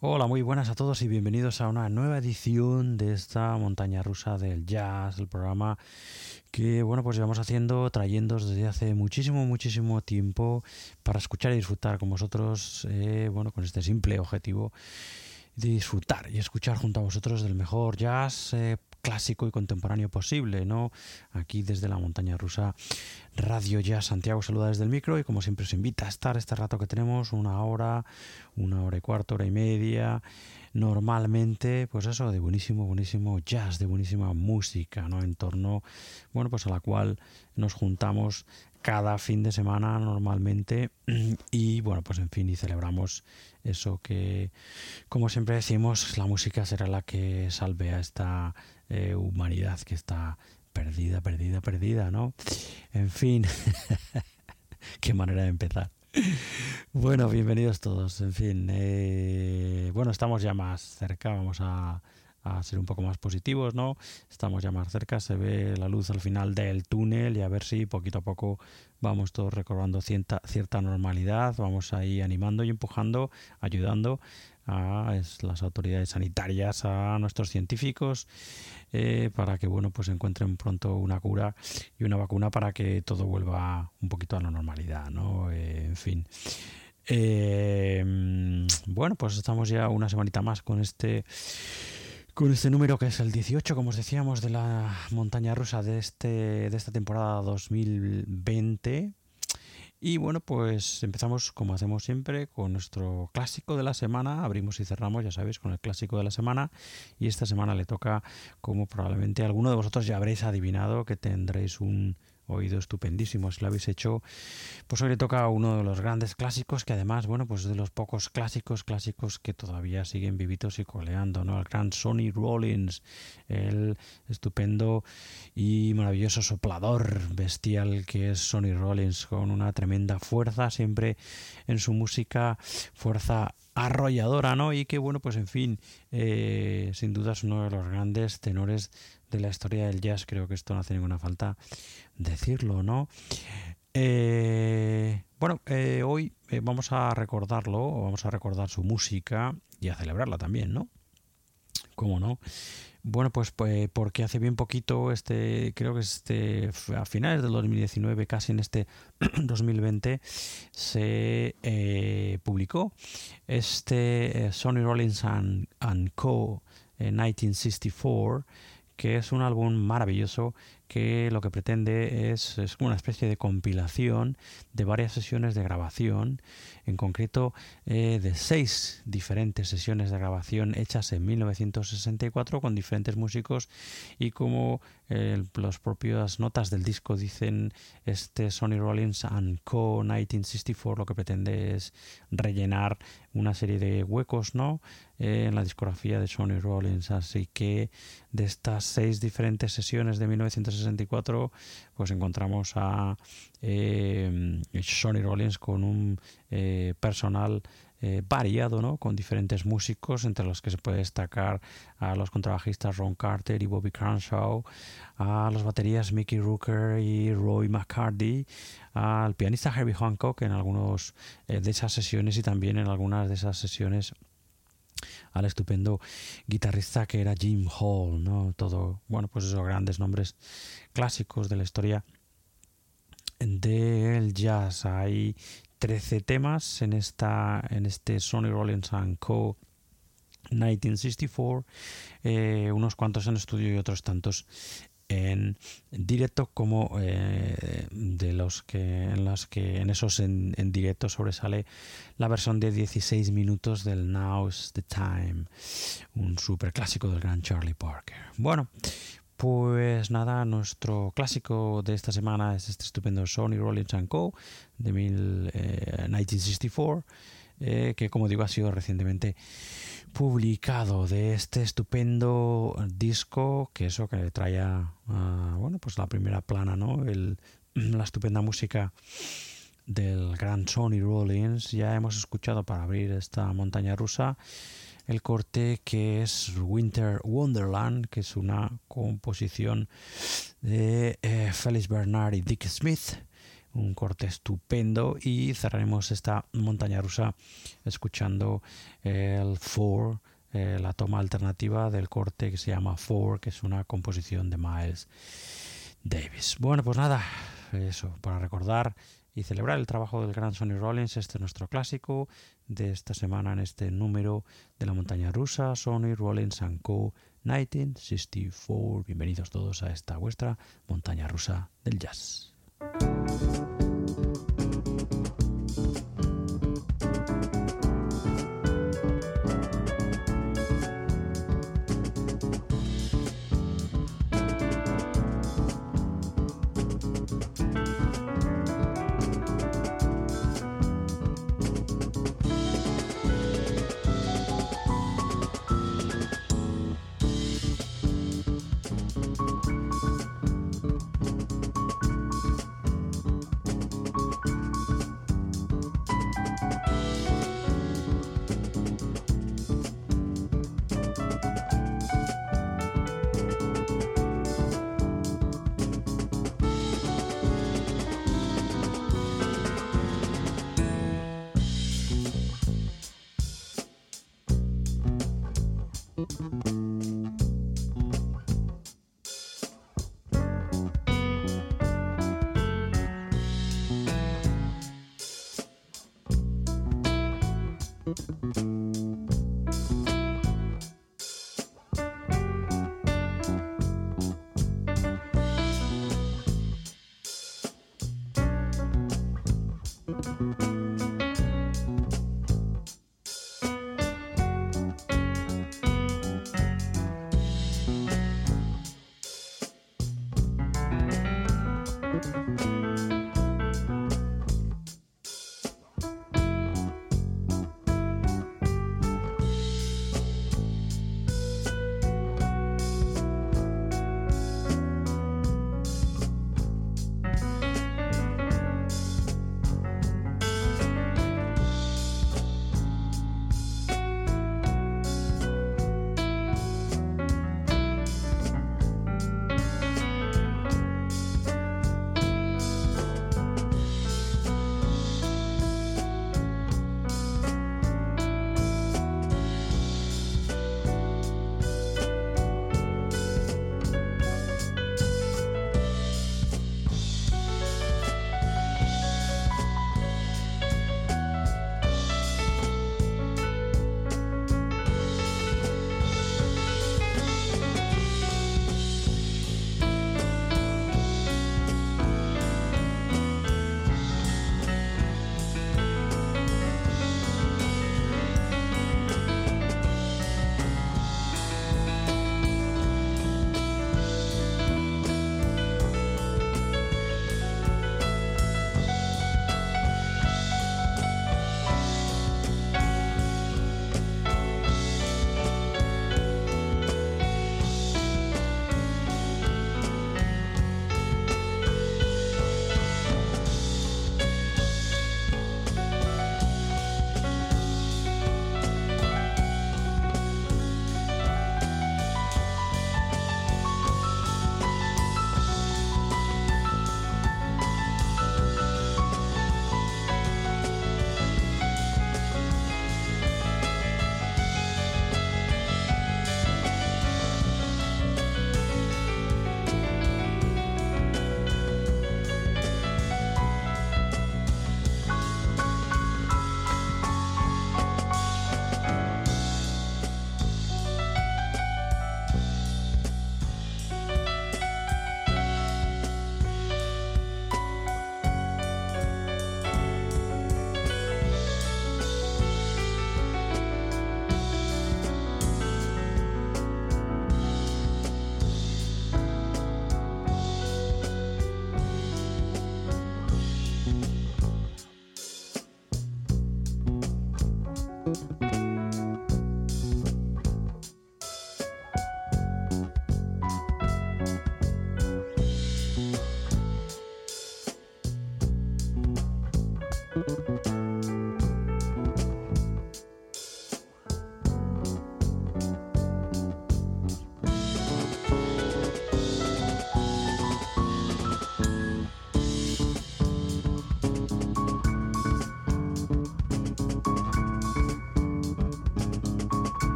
Hola, muy buenas a todos y bienvenidos a una nueva edición de esta montaña rusa del jazz, el programa que bueno pues llevamos haciendo, trayendo desde hace muchísimo, muchísimo tiempo para escuchar y disfrutar con vosotros, eh, bueno, con este simple objetivo de disfrutar y escuchar junto a vosotros del mejor jazz eh, clásico y contemporáneo posible, ¿no? Aquí desde la montaña rusa Radio Jazz Santiago saluda desde el micro y como siempre os invita a estar este rato que tenemos, una hora, una hora y cuarto, hora y media, normalmente, pues eso, de buenísimo, buenísimo jazz, de buenísima música, ¿no? En torno, bueno, pues a la cual nos juntamos cada fin de semana normalmente y bueno pues en fin y celebramos eso que como siempre decimos la música será la que salve a esta eh, humanidad que está perdida perdida perdida no en fin qué manera de empezar bueno bienvenidos todos en fin eh, bueno estamos ya más cerca vamos a a ser un poco más positivos, ¿no? Estamos ya más cerca, se ve la luz al final del túnel y a ver si poquito a poco vamos todos recobrando cierta, cierta normalidad, vamos ahí animando y empujando, ayudando a las autoridades sanitarias, a nuestros científicos, eh, para que bueno pues encuentren pronto una cura y una vacuna para que todo vuelva un poquito a la normalidad, ¿no? Eh, en fin. Eh, bueno, pues estamos ya una semanita más con este con este número que es el 18, como os decíamos, de la montaña rusa de, este, de esta temporada 2020. Y bueno, pues empezamos como hacemos siempre con nuestro clásico de la semana. Abrimos y cerramos, ya sabéis, con el clásico de la semana. Y esta semana le toca, como probablemente alguno de vosotros ya habréis adivinado, que tendréis un oído estupendísimo. Si lo habéis hecho, pues hoy le toca uno de los grandes clásicos, que además, bueno, pues de los pocos clásicos, clásicos que todavía siguen vivitos y coleando, ¿no? El gran Sonny Rollins, el estupendo y maravilloso soplador bestial que es Sonny Rollins, con una tremenda fuerza siempre en su música, fuerza arrolladora, ¿no? Y que bueno, pues en fin, eh, sin duda es uno de los grandes tenores de la historia del jazz, creo que esto no hace ninguna falta decirlo, ¿no? Eh, bueno, eh, hoy vamos a recordarlo, vamos a recordar su música y a celebrarla también, ¿no? ¿Cómo no? Bueno, pues, pues, porque hace bien poquito, este, creo que este, a finales del 2019, casi en este 2020, se eh, publicó este eh, Sony Rollins and, Co. 1964, que es un álbum maravilloso que lo que pretende es, es una especie de compilación de varias sesiones de grabación, en concreto eh, de seis diferentes sesiones de grabación hechas en 1964 con diferentes músicos y como eh, las propias notas del disco dicen este Sonny Rollins and Co. 1964 lo que pretende es rellenar una serie de huecos no eh, en la discografía de Sonny Rollins. Así que de estas seis diferentes sesiones de 1964 64 pues encontramos a eh, Sonny Rollins con un eh, personal eh, variado, ¿no? con diferentes músicos, entre los que se puede destacar a los contrabajistas Ron Carter y Bobby Crenshaw, a los baterías Mickey Rooker y Roy McCarthy, al pianista Herbie Hancock en algunos de esas sesiones y también en algunas de esas sesiones al estupendo guitarrista que era Jim Hall, ¿no? Todo, bueno, pues esos grandes nombres clásicos de la historia del jazz. Hay 13 temas en esta en este Sony Rollins Co. 1964, eh, unos cuantos en estudio y otros tantos en directo como eh, de los que en los que en esos en, directo sobresale la versión de 16 minutos del Now's the Time un super clásico del gran Charlie Parker. Bueno pues nada, nuestro clásico de esta semana es este estupendo Sony Rollins Co. de 1964, eh, que como digo ha sido recientemente publicado de este estupendo disco que eso que trae bueno pues la primera plana no el, la estupenda música del gran Sonny Rollins ya hemos escuchado para abrir esta montaña rusa el corte que es Winter Wonderland que es una composición de eh, Felix Bernard y Dick Smith un corte estupendo y cerraremos esta montaña rusa escuchando el Four, eh, la toma alternativa del corte que se llama Four, que es una composición de Miles Davis. Bueno, pues nada, eso, para recordar y celebrar el trabajo del gran Sonny Rollins, este es nuestro clásico de esta semana en este número de la montaña rusa, Sonny Rollins and Co. 1964. Bienvenidos todos a esta vuestra montaña rusa del jazz.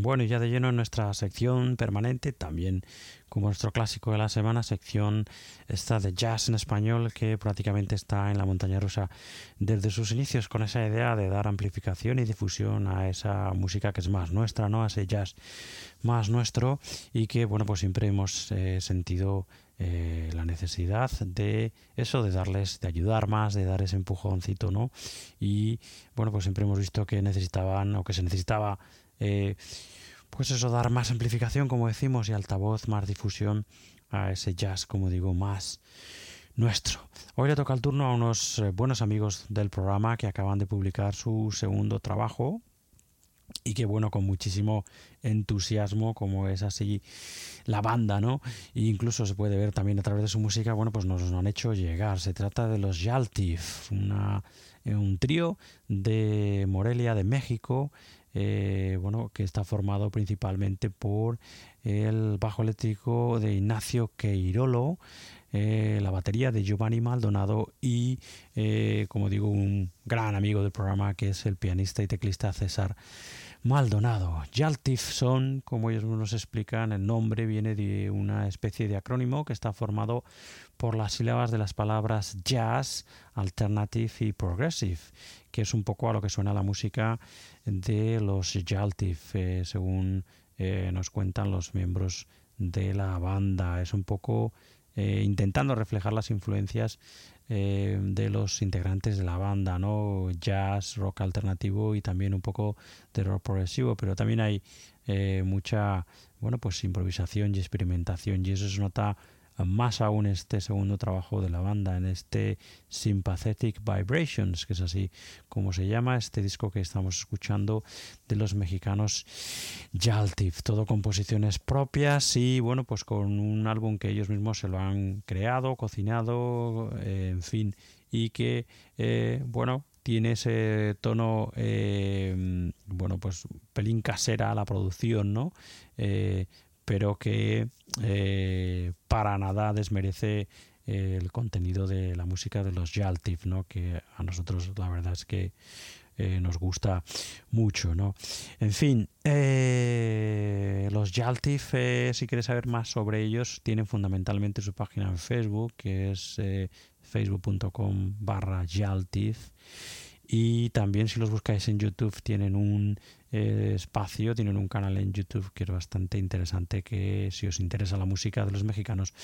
Bueno, y ya de lleno en nuestra sección permanente, también como nuestro clásico de la semana, sección esta de jazz en español que prácticamente está en la montaña rusa desde sus inicios con esa idea de dar amplificación y difusión a esa música que es más nuestra, ¿no? A ese jazz más nuestro y que, bueno, pues siempre hemos eh, sentido eh, la necesidad de eso, de darles, de ayudar más, de dar ese empujoncito, ¿no? Y bueno, pues siempre hemos visto que necesitaban o que se necesitaba eh, pues eso, dar más amplificación, como decimos, y altavoz, más difusión a ese jazz, como digo, más nuestro. Hoy le toca el turno a unos eh, buenos amigos del programa que acaban de publicar su segundo trabajo y que bueno, con muchísimo entusiasmo, como es así la banda, ¿no? E incluso se puede ver también a través de su música, bueno, pues nos han hecho llegar. Se trata de los Yaltif, una, eh, un trío de Morelia, de México, eh, bueno, que está formado principalmente por el bajo eléctrico de Ignacio Queirolo, eh, la batería de Giovanni Maldonado y, eh, como digo, un gran amigo del programa que es el pianista y teclista César Maldonado. Yaltif son, como ellos nos explican, el nombre viene de una especie de acrónimo que está formado por las sílabas de las palabras jazz, alternative y progressive, que es un poco a lo que suena la música de los Yaltif, eh, según eh, nos cuentan los miembros de la banda. Es un poco eh, intentando reflejar las influencias de los integrantes de la banda, ¿no? Jazz, rock alternativo y también un poco de rock progresivo, pero también hay mucha, bueno, pues improvisación y experimentación y eso se nota más aún este segundo trabajo de la banda, en este Sympathetic Vibrations, que es así como se llama este disco que estamos escuchando de los mexicanos Jaltif, todo composiciones propias y bueno, pues con un álbum que ellos mismos se lo han creado, cocinado, eh, en fin, y que eh, bueno, tiene ese tono, eh, bueno, pues pelín casera la producción, ¿no? Pero que eh, para nada desmerece el contenido de la música de los Yaltif, ¿no? que a nosotros la verdad es que eh, nos gusta mucho. ¿no? En fin, eh, los Yaltif, si quieres saber más sobre ellos, tienen fundamentalmente su página en Facebook, que es facebook.com barra Yaltif. Y también si los buscáis en YouTube tienen un eh, espacio, tienen un canal en YouTube que es bastante interesante, que si os interesa la música de los mexicanos,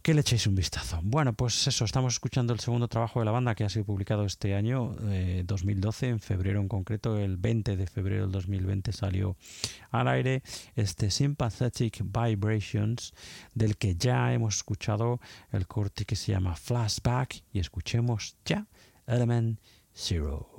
que le echéis un vistazo. Bueno, pues eso, estamos escuchando el segundo trabajo de la banda que ha sido publicado este año, 2012, eh, en febrero en concreto, el 20 de febrero del 2020 salió al aire este Sympathetic Vibrations, del que ya hemos escuchado el corte que se llama Flashback, y escuchemos ya Element Zero.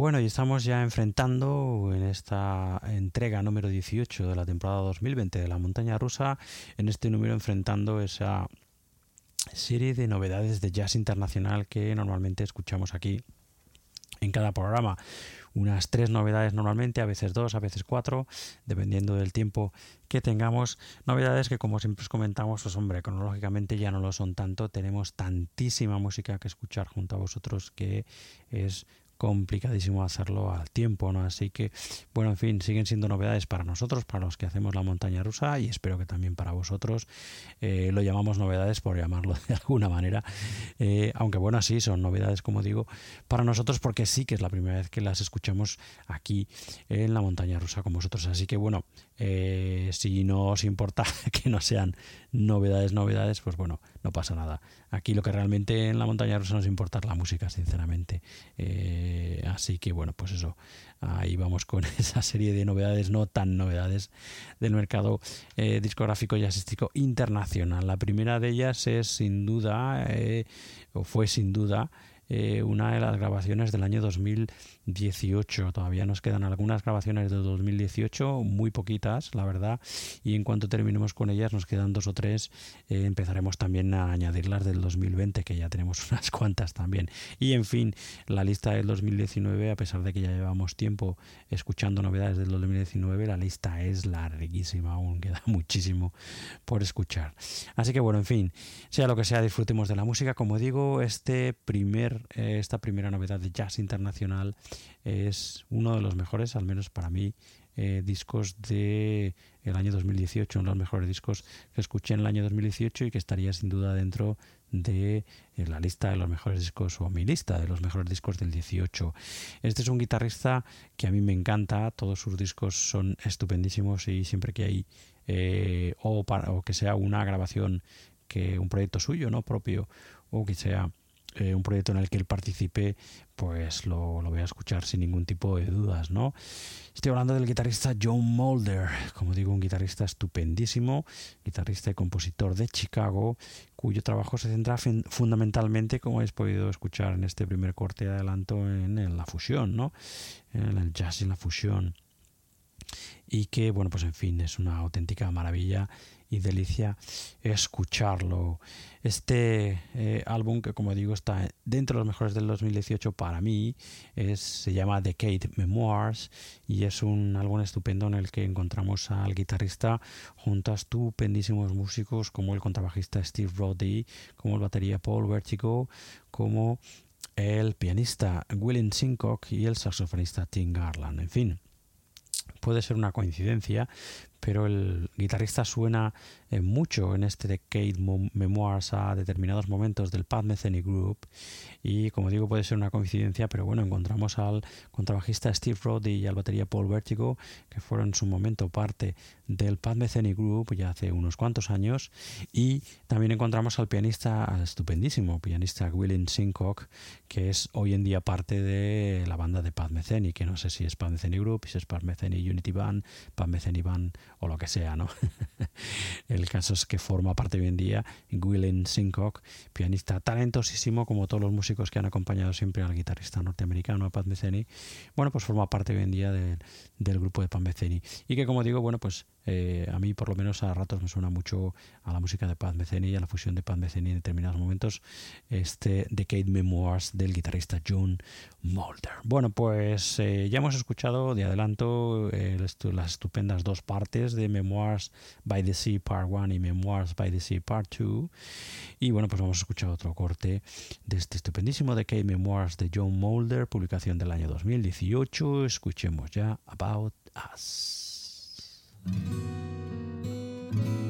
Bueno, y estamos ya enfrentando en esta entrega número 18 de la temporada 2020 de la montaña rusa, en este número enfrentando esa serie de novedades de jazz internacional que normalmente escuchamos aquí en cada programa. Unas tres novedades normalmente, a veces dos, a veces cuatro, dependiendo del tiempo que tengamos. Novedades que como siempre os comentamos, pues hombre, cronológicamente ya no lo son tanto. Tenemos tantísima música que escuchar junto a vosotros que es complicadísimo hacerlo al tiempo, ¿no? Así que, bueno, en fin, siguen siendo novedades para nosotros, para los que hacemos la montaña rusa y espero que también para vosotros. Eh, lo llamamos novedades por llamarlo de alguna manera, eh, aunque bueno, sí, son novedades, como digo, para nosotros porque sí que es la primera vez que las escuchamos aquí en la montaña rusa con vosotros. Así que, bueno, eh, si no os importa que no sean novedades, novedades, pues bueno, no pasa nada. Aquí lo que realmente en la montaña rusa nos importa es la música, sinceramente. Eh, así que bueno, pues eso, ahí vamos con esa serie de novedades, no tan novedades del mercado eh, discográfico y asístico internacional. La primera de ellas es sin duda, o fue sin duda, una de las grabaciones del año 2018. Todavía nos quedan algunas grabaciones de 2018, muy poquitas, la verdad, y en cuanto terminemos con ellas, nos quedan dos o tres, eh, empezaremos también a añadirlas del 2020, que ya tenemos unas cuantas también. Y en fin, la lista del 2019, a pesar de que ya llevamos tiempo escuchando novedades del 2019, la lista es larguísima, aún queda muchísimo por escuchar. Así que bueno, en fin, sea lo que sea, disfrutemos de la música. Como digo, este primer eh, esta primera novedad de jazz internacional es uno de los mejores, al menos para mí, eh, discos de el año 2018, uno de los mejores discos que escuché en el año 2018 y que estaría sin duda dentro de eh, la lista de los mejores discos o mi lista de los mejores discos del 18. Este es un guitarrista que a mí me encanta, todos sus discos son estupendísimos y siempre que hay eh, o, para, o que sea una grabación que un proyecto suyo, no propio, o que sea eh, un proyecto en el que él participe, pues lo, voy a escuchar sin ningún tipo de dudas, ¿no? Estoy hablando del guitarrista John Mulder, como digo, un guitarrista estupendísimo, guitarrista y compositor de Chicago, cuyo trabajo se centra fundamentalmente, como habéis podido escuchar en este primer corte de adelanto, en, la fusión, ¿no? En el jazz y la fusión. Y que, bueno, pues en fin, es una auténtica maravilla y delicia escucharlo. Este eh, álbum, que como digo está dentro de los mejores del 2018 para mí, es, se llama Decade Memoirs y es un álbum estupendo en el que encontramos al guitarrista junto a estupendísimos músicos como el contrabajista Steve Roddy, como el batería Paul Vertigo, como el pianista William Sincock y el saxofonista Tim Garland. En fin, puede ser una coincidencia, pero el guitarrista suena eh, mucho en este Decade Memoirs a determinados momentos del Pat Metheny Group. Y como digo puede ser una coincidencia pero bueno encontramos al contrabajista Steve Roddy y al batería Paul Vertigo que fueron en su momento parte del Pat Metheny Group ya hace unos cuantos años. Y también encontramos al pianista al estupendísimo pianista William Sincock que es hoy en día parte de la banda de Pat Metheny que no sé si es Pat Metheny Group si es Pat Metheny Unity Band Pat Metheny Band o lo que sea, ¿no? el caso es que forma parte hoy en día William Sincock, pianista talentosísimo, como todos los músicos que han acompañado siempre al guitarrista norteamericano Pat Metheny. Bueno, pues forma parte hoy en día del grupo de Pat Metheny. Y que, como digo, bueno, pues eh, a mí por lo menos a ratos me suena mucho a la música de Pat Metheny y a la fusión de Pat Metheny en determinados momentos este Decade Memoirs del guitarrista John Mulder. Bueno, pues eh, ya hemos escuchado de adelanto eh, las estupendas dos partes de Memoirs by the Sea Part 1 y Memoirs by the Sea Part 2 y bueno, pues vamos a escuchar otro corte de este estupendísimo Decade Memoirs de John Mulder, publicación del año 2018. Escuchemos ya About Us. thank you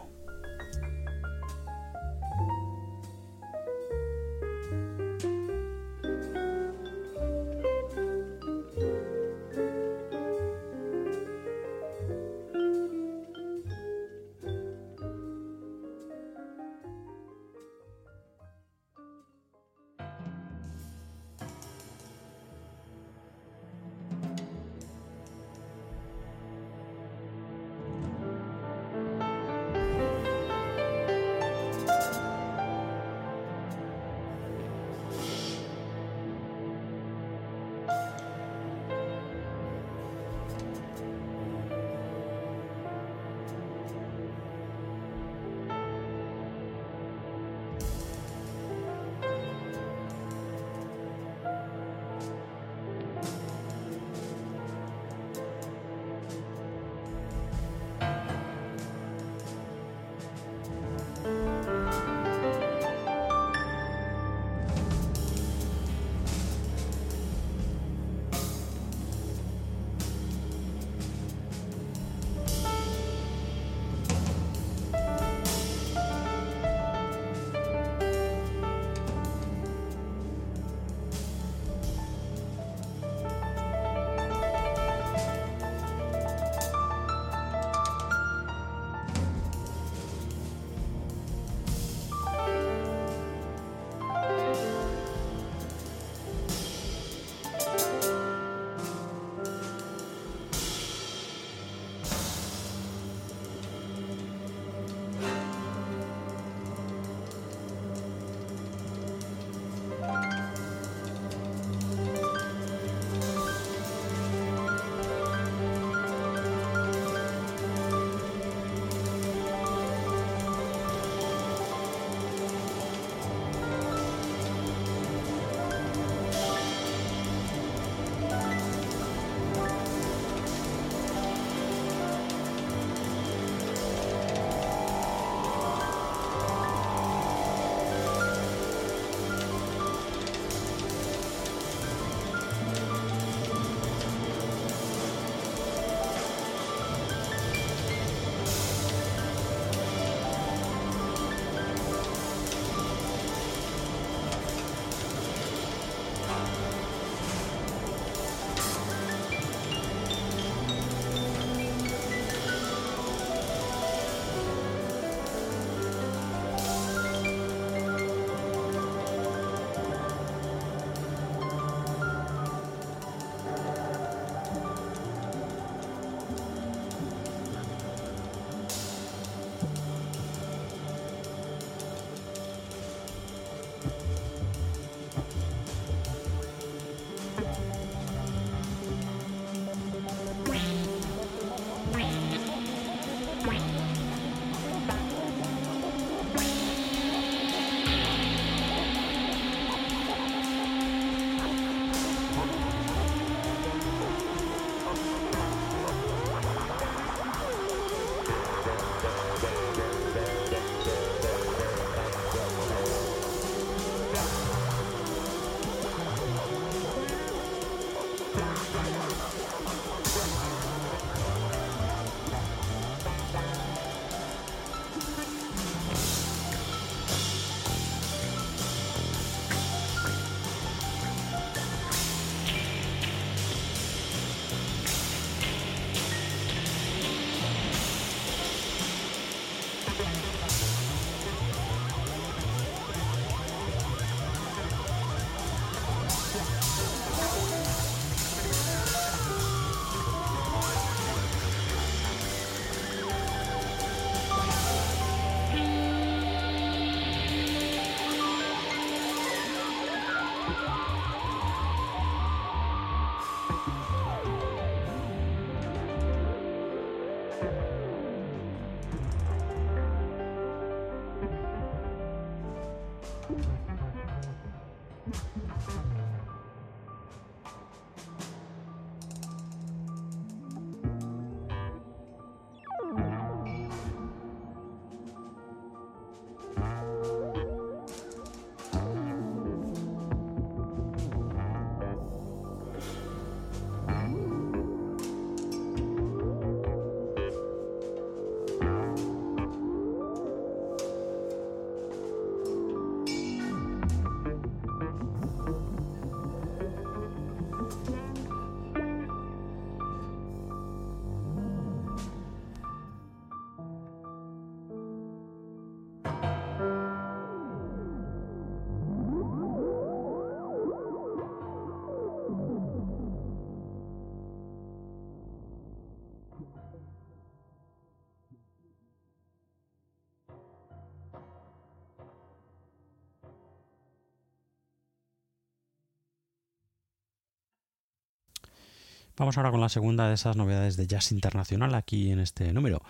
Vamos ahora con la segunda de esas novedades de jazz internacional aquí en este número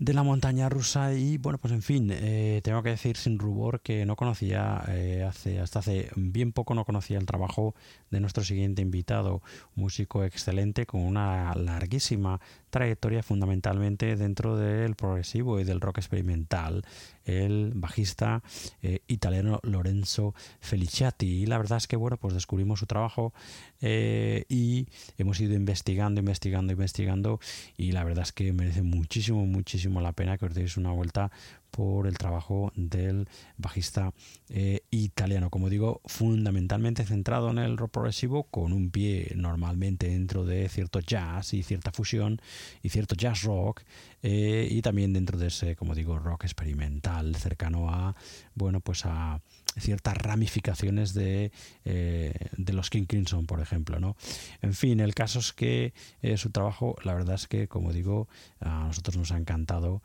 de la montaña rusa y bueno pues en fin eh, tengo que decir sin rubor que no conocía eh, hace hasta hace bien poco no conocía el trabajo de nuestro siguiente invitado músico excelente con una larguísima trayectoria fundamentalmente dentro del progresivo y del rock experimental el bajista eh, italiano Lorenzo Feliciati y la verdad es que bueno pues descubrimos su trabajo y hemos ido investigando investigando investigando y la verdad es que merece muchísimo muchísimo la pena que os deis una vuelta por el trabajo del bajista eh, italiano. Como digo, fundamentalmente centrado en el rock progresivo, con un pie normalmente dentro de cierto jazz y cierta fusión y cierto jazz rock, eh, y también dentro de ese, como digo, rock experimental, cercano a, bueno, pues a ciertas ramificaciones de, eh, de los King Crimson, por ejemplo. ¿no? En fin, el caso es que su trabajo, la verdad es que, como digo, a nosotros nos ha encantado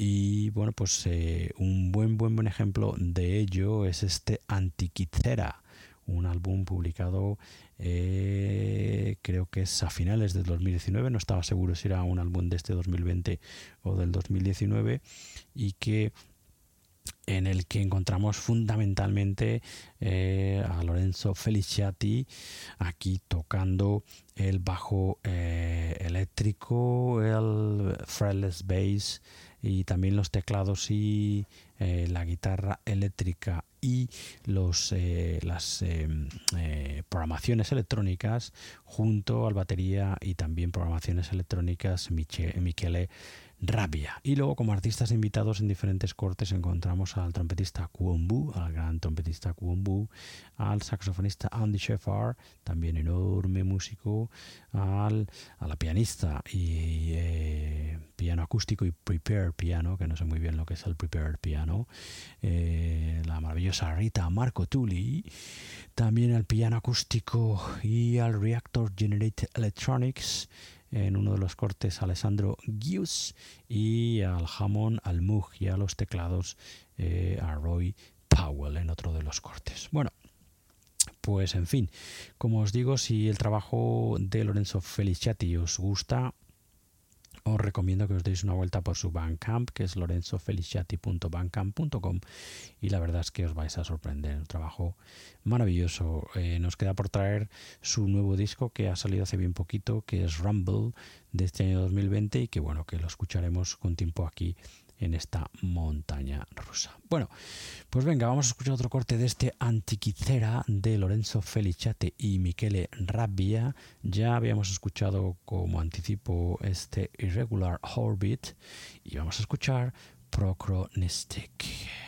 y bueno, pues eh, un buen, buen, buen ejemplo de ello es este Antiquicera, un álbum publicado eh, creo que es a finales del 2019, no estaba seguro si era un álbum de este 2020 o del 2019 y que en el que encontramos fundamentalmente eh, a Lorenzo Feliciati aquí tocando el bajo eléctrico, el fretless bass, y también los teclados y eh, la guitarra eléctrica y los, eh, las em, eh, programaciones electrónicas junto al batería y también programaciones electrónicas Michele Rabia. Y luego como artistas invitados en diferentes cortes encontramos al trompetista Kwombu, al gran trompetista Kwombu, al saxofonista Andy Sheffard, también enorme músico, al, a la pianista y eh, piano acústico y prepared piano, que no sé muy bien lo que es el prepared piano, eh, la maravillosa Rita Marco Tulli, también al piano acústico y al Reactor Generated Electronics, en uno de los cortes Alessandro Gius y al jamón al Mug y a los teclados eh, a Roy Powell en otro de los cortes. Bueno, pues en fin, como os digo, si el trabajo de Lorenzo Feliciati os gusta, os recomiendo que os deis una vuelta por su Bandcamp, que es lorenzofeliciati.bandcamp.com y la verdad es que os vais a sorprender. Un trabajo maravilloso. Eh, nos queda por traer su nuevo disco que ha salido hace bien poquito, que es Rumble de este año 2020 y que bueno, que lo escucharemos con tiempo aquí en esta montaña rusa. Bueno, pues venga, vamos a escuchar otro corte de este Antiquicera de Lorenzo Feliciate y Michele Rabbia. Ya habíamos escuchado como anticipo este Irregular Orbit y vamos a escuchar Procronistic.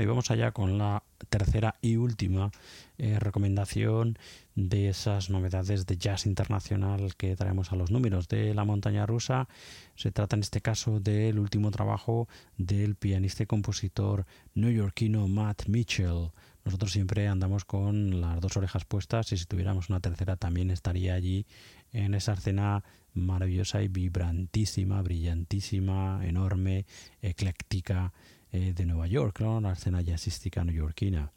Y vamos allá con la tercera y última eh, recomendación de esas novedades de jazz internacional que traemos a los números de la montaña rusa. Se trata en este caso del último trabajo del pianista y compositor neoyorquino Matt Mitchell. Nosotros siempre andamos con las dos orejas puestas y si tuviéramos una tercera también estaría allí en esa escena maravillosa y vibrantísima, brillantísima, enorme, ecléctica eh, de Nueva York, ¿no? la escena jazzística neoyorquina,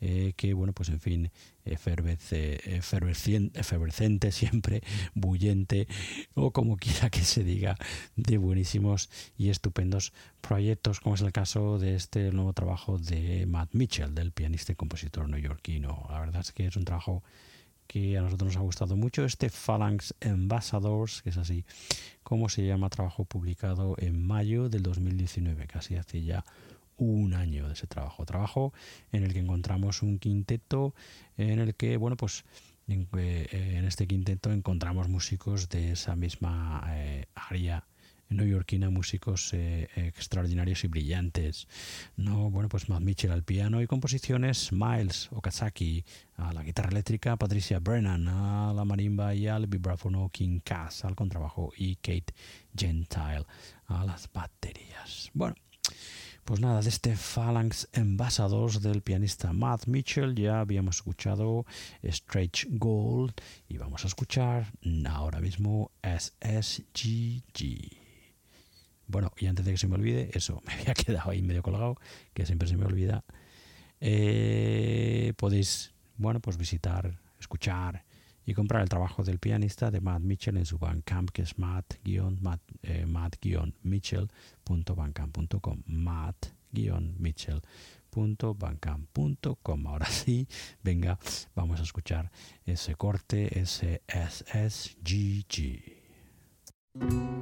eh, que, bueno, pues en fin, efervescente siempre, bullente, o como quiera que se diga, de buenísimos y estupendos proyectos, como es el caso de este nuevo trabajo de Matt Mitchell, del pianista y compositor neoyorquino. La verdad es que es un trabajo que a nosotros nos ha gustado mucho, este Phalanx Ambassadors, que es así como se llama, trabajo publicado en mayo del 2019, casi hace ya un año de ese trabajo. Trabajo en el que encontramos un quinteto en el que, bueno, pues en, eh, este quinteto encontramos músicos de esa misma eh, área neoyorquina músicos eh, extraordinarios y brillantes. No, bueno, pues Matt Mitchell al piano y composiciones, Miles Okazaki a la guitarra eléctrica, Patricia Brennan a la marimba y al vibráfono King Cass al contrabajo y Kate Gentile a las baterías. Bueno, pues nada, de este Phalanx Ambassadors del pianista Matt Mitchell ya habíamos escuchado Stretch Gold y vamos a escuchar ahora mismo SSGG. Bueno, y antes de que se me olvide, eso, me había quedado ahí medio colgado, que siempre se me olvida. Eh, podéis, bueno, pues visitar, escuchar y comprar el trabajo del pianista de Matt Mitchell en su Bandcamp, que es matt-mitchell.bandcamp.com. matt-mitchell.bandcamp.com. Ahora sí, venga, vamos a escuchar ese corte, ese SSGG. Música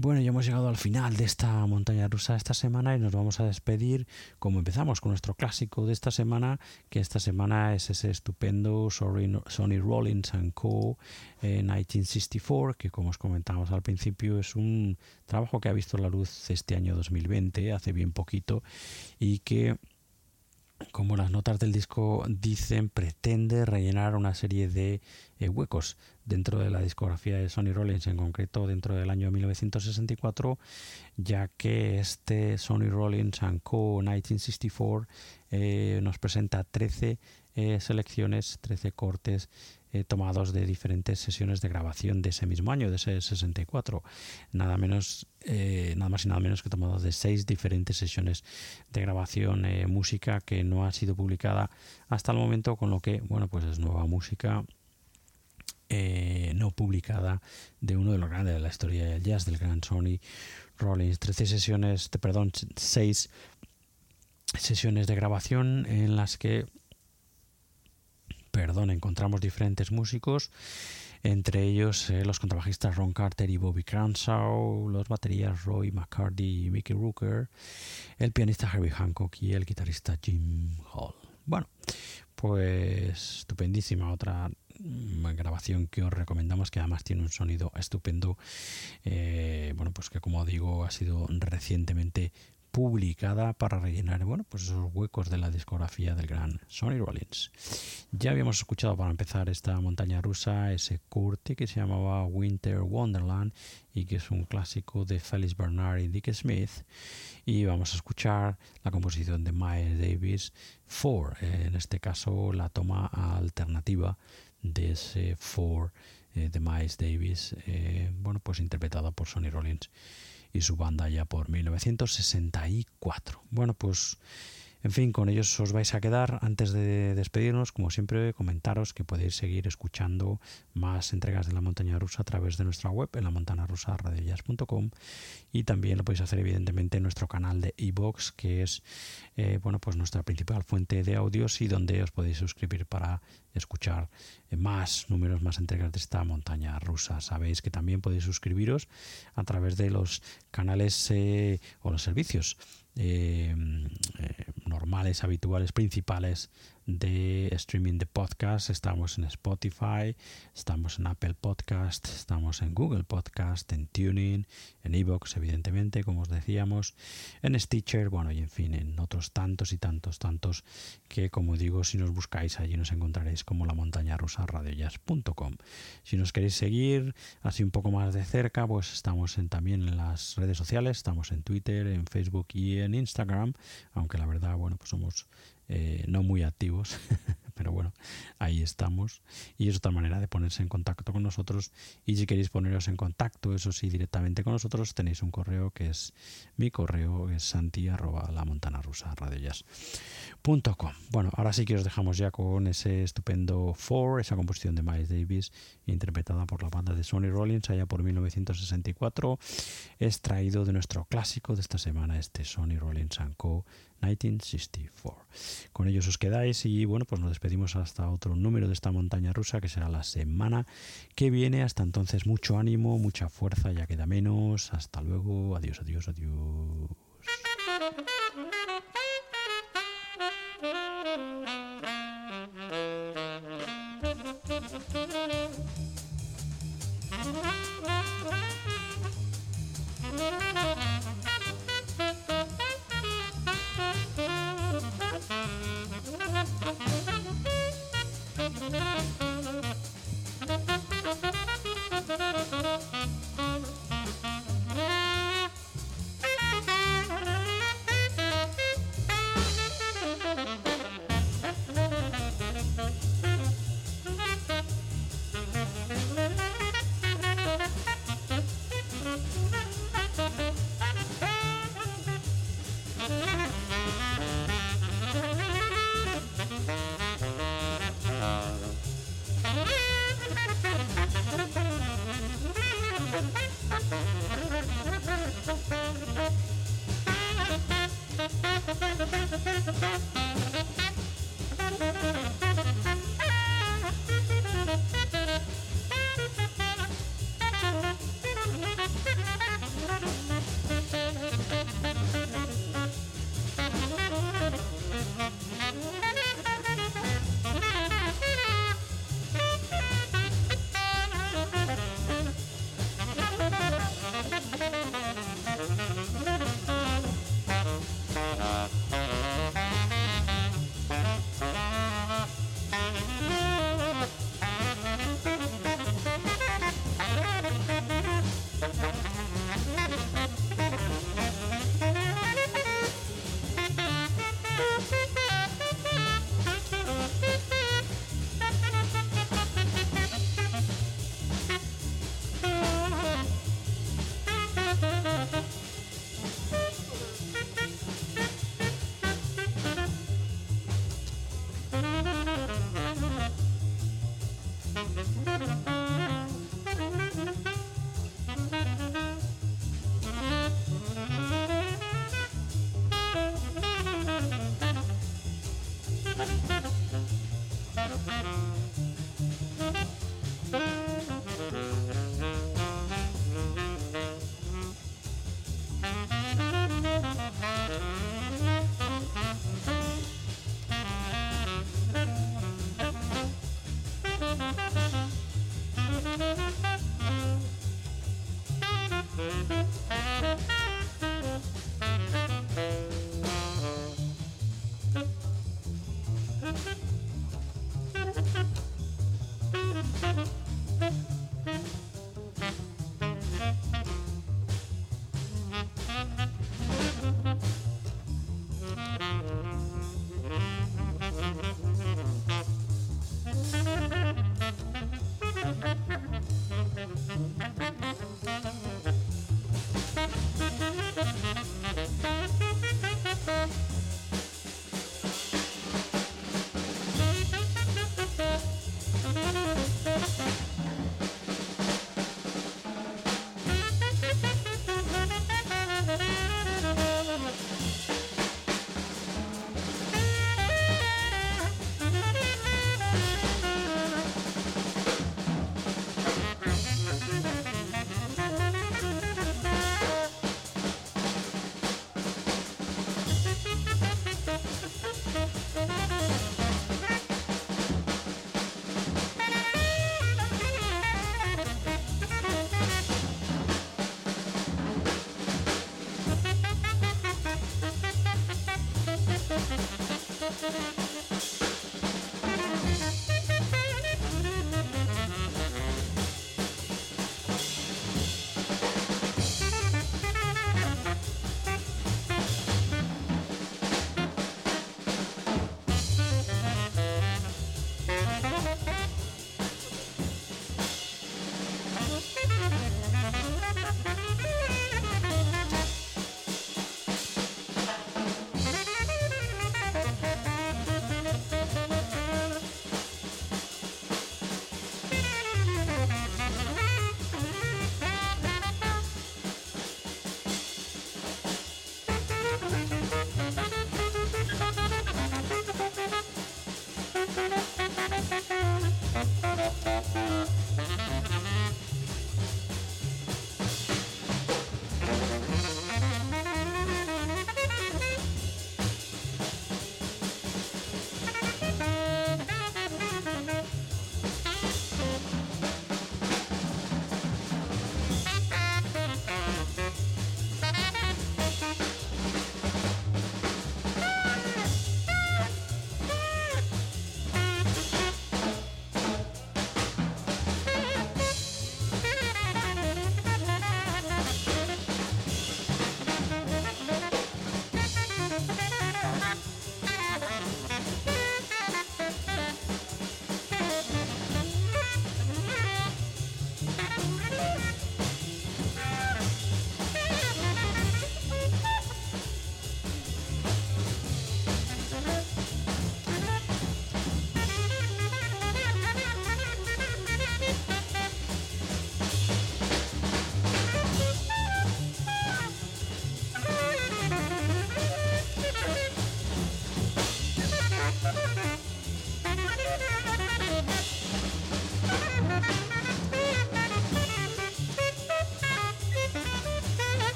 Bueno, ya hemos llegado al final de esta montaña rusa esta semana y nos vamos a despedir como empezamos con nuestro clásico de esta semana, que esta semana es ese estupendo Sony Rollins Co. 1964, que como os comentábamos al principio es un trabajo que ha visto la luz este año 2020, hace bien poquito, y que como las notas del disco dicen, pretende rellenar una serie de eh, huecos dentro de la discografía de Sony Rollins, en concreto dentro del año 1964, ya que este Sony Rollins Co. 1964 eh, nos presenta 13 eh, selecciones, 13 cortes eh, tomados de diferentes sesiones de grabación de ese mismo año, de ese 64. Nada menos, eh, nada más y nada menos que tomados de seis diferentes sesiones de grabación, eh, música que no ha sido publicada hasta el momento, con lo que, bueno, pues es nueva música no publicada de uno de los grandes de la historia del jazz, del gran Sony Rollins. 13 sesiones, perdón, 6 sesiones de grabación en las que perdón, encontramos diferentes músicos, entre ellos eh, los contrabajistas Ron Carter y Bobby Cranshaw, los baterías Roy McCarty y Mickey Rooker, el pianista Herbie Hancock y el guitarrista Jim Hall. Bueno, pues estupendísima otra grabación que os recomendamos que además tiene un sonido estupendo eh, bueno pues que como digo ha sido recientemente publicada para rellenar bueno, pues esos huecos de la discografía del gran Sonny Rollins. Ya habíamos escuchado para empezar esta montaña rusa ese curti que se llamaba Winter Wonderland y que es un clásico de Felix Bernard y Dick Smith. Y vamos a escuchar la composición de Miles Davis 4, en este caso la toma alternativa de ese 4 eh, de Miles Davis, eh, bueno, pues interpretada por Sonny Rollins y su banda ya por 1964. Bueno, pues en fin, con ellos os vais a quedar. Antes de despedirnos, como siempre, comentaros que podéis seguir escuchando más entregas de la montaña rusa a través de nuestra web en la montana rusa y también lo podéis hacer evidentemente en nuestro canal de iBox que es eh, bueno pues nuestra principal fuente de audios y donde os podéis suscribir para escuchar eh, más números, más entregas de esta montaña rusa. Sabéis que también podéis suscribiros a través de los canales eh, o los servicios normales, habituales, principales de streaming de podcast. Estamos en Spotify, estamos en Apple Podcast, estamos en Google Podcast, en Tuning, en Evox, evidentemente, como os decíamos, en Stitcher, bueno, y en fin, en otros tantos y tantos, tantos que, como digo, si nos buscáis allí nos encontraréis como la montaña rusa radiojazz.com. Si nos queréis seguir así un poco más de cerca, pues estamos en, también en las redes sociales, estamos en Twitter, en Facebook y en Instagram, aunque la verdad, bueno, pues somos eh, no muy activos, pero bueno, ahí estamos. Y es otra manera de ponerse en contacto con nosotros. Y si queréis poneros en contacto, eso sí, directamente con nosotros, tenéis un correo que es mi correo, es santi la rusa Bueno, ahora sí que os dejamos ya con ese estupendo Four, esa composición de Miles Davis, interpretada por la banda de Sonny Rollins allá por 1964, extraído de nuestro clásico de esta semana, este Sonny Rollins Co 1964. Con ellos os quedáis y bueno, pues nos despedimos hasta otro número de esta montaña rusa que será la semana que viene. Hasta entonces mucho ánimo, mucha fuerza, ya queda menos. Hasta luego, adiós, adiós, adiós.